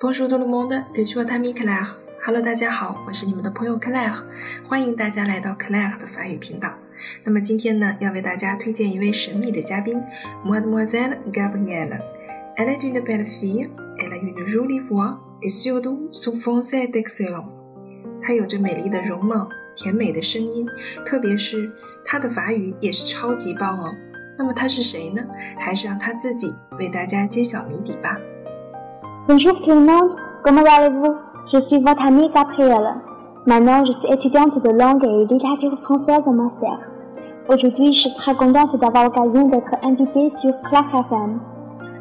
Bonjour tout le monde, je suis votre ami Claire. Hello，大家好，我是你们的朋友 Claire，欢迎大家来到 Claire 的法语频道。那么今天呢，要为大家推荐一位神秘的嘉宾，Mademoiselle Gabrielle。Elle est une belle fille, elle a une jolie voix et surtout son français est excellent。她有着美丽的容貌，甜美的声音，特别是她的法语也是超级棒哦。那么她是谁呢？还是让她自己为大家揭晓谜底吧。Bonjour tout le monde, comment allez-vous? Je suis votre amie Gabrielle. Maintenant, je suis étudiante de langue et littérature française au master. Aujourd'hui, je suis très contente d'avoir l'occasion d'être invitée sur Claire FM.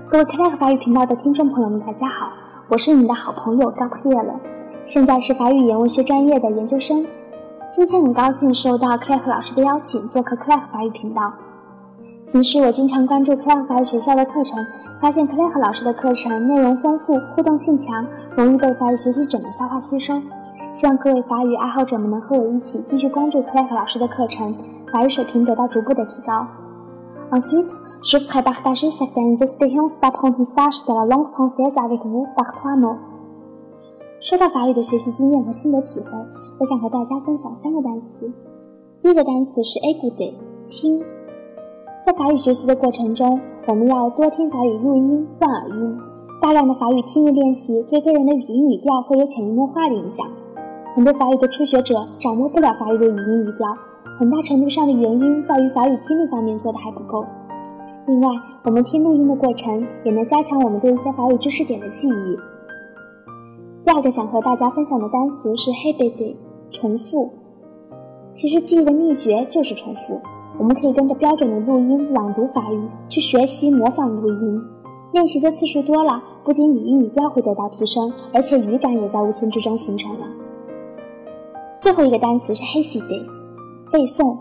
各位 Claire 法语频道的听众朋友们，大家好，我是你们的好朋友 Gabrielle，现在是法语言文学专业的研究生。今天很高兴受到 Claire 老师的邀请，做客 Claire 法语频道。平时我经常关注 Clay 法语学校的课程，发现 Clay 老师的课程内容丰富、互动性强，容易被法语学习者们消化吸收。希望各位法语爱好者们能和我一起继续关注 Clay 老师的课程，法语水平得到逐步的提高。Ensuite, je voudrais partager certaines expériences d'apprentissage de la langue française avec vous par trois mots。说到法语的学习经验和心得体会，我想和大家分享三个单词。第一个单词是 écouter，听。在法语学习的过程中，我们要多听法语录音、断耳音。大量的法语听力练习对个人的语音语调会有潜移默化的影响。很多法语的初学者掌握不了法语的语音语调，很大程度上的原因在于法语听力方面做的还不够。另外，我们听录音的过程也能加强我们对一些法语知识点的记忆。第二个想和大家分享的单词是 h a b i t y 重复。其实记忆的秘诀就是重复。我们可以跟着标准的录音朗读法语去学习模仿录音，练习的次数多了，不仅语音语调会得到提升，而且语感也在无形之中形成了。最后一个单词是 hazy day，背诵。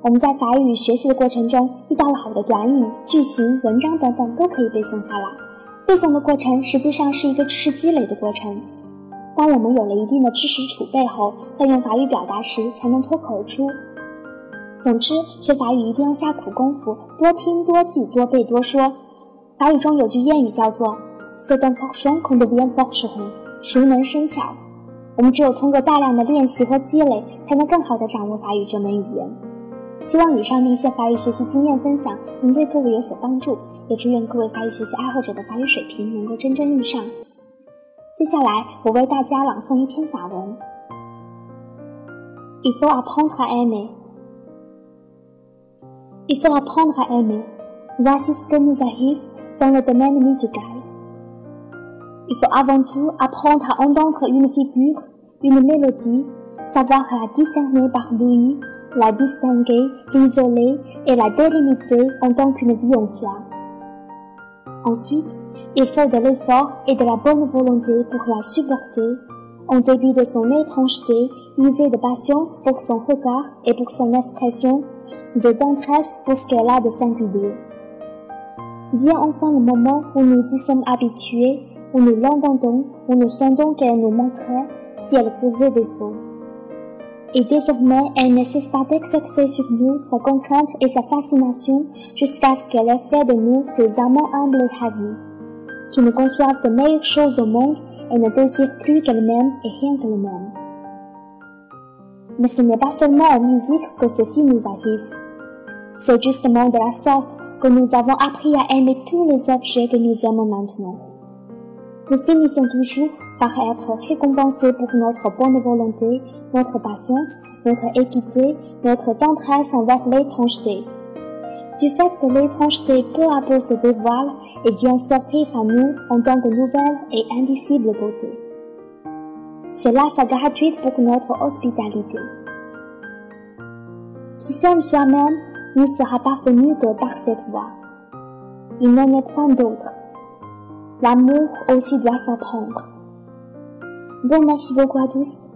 我们在法语学习的过程中遇到了好的短语、句型、文章等等，都可以背诵下来。背诵的过程实际上是一个知识积累的过程。当我们有了一定的知识储备后，在用法语表达时才能脱口而出。总之，学法语一定要下苦功夫，多听、多记、多背、多说。法语中有句谚语叫做 “c'est un forgeron qui devient forgeron”，熟能生巧。我们只有通过大量的练习和积累，才能更好地掌握法语这门语言。希望以上的一些法语学习经验分享能对各位有所帮助，也祝愿各位法语学习爱好者的法语水平能够蒸蒸日上。接下来，我为大家朗诵一篇法文：Il faut apprendre à aimer。Il faut apprendre à aimer. Voici ce que nous arrive dans le domaine musical. Il faut avant tout apprendre à entendre une figure, une mélodie, savoir la discerner par l'ouïe, la distinguer, l'isoler et la délimiter en tant qu'une vie en soi. Ensuite, il faut de l'effort et de la bonne volonté pour la supporter, en débit de son étrangeté, user de patience pour son regard et pour son expression, de tendresse pour ce qu'elle a de singulier. Vient enfin le moment où nous y sommes habitués, où nous l'entendons, où nous sentons qu'elle nous manquerait si elle faisait défaut. Et désormais, elle ne cesse pas d'exercer sur nous sa contrainte et sa fascination jusqu'à ce qu'elle ait fait de nous ses amants humbles et ravis, qui ne conçoivent de meilleures choses au monde et ne désirent plus qu'elle-même et rien qu'elle-même. Mais ce n'est pas seulement en musique que ceci nous arrive. C'est justement de la sorte que nous avons appris à aimer tous les objets que nous aimons maintenant. Nous finissons toujours par être récompensés pour notre bonne volonté, notre patience, notre équité, notre tendresse envers l'étrangeté. Du fait que l'étrangeté peu à peu se dévoile et vient s'offrir à nous en tant que nouvelle et indicible beauté. C'est là sa gratuite pour notre hospitalité. Qui s'aime soi-même il sera parvenu que par cette voie. Il n'en est point d'autre. L'amour aussi doit s'apprendre. Bon, merci beaucoup à tous.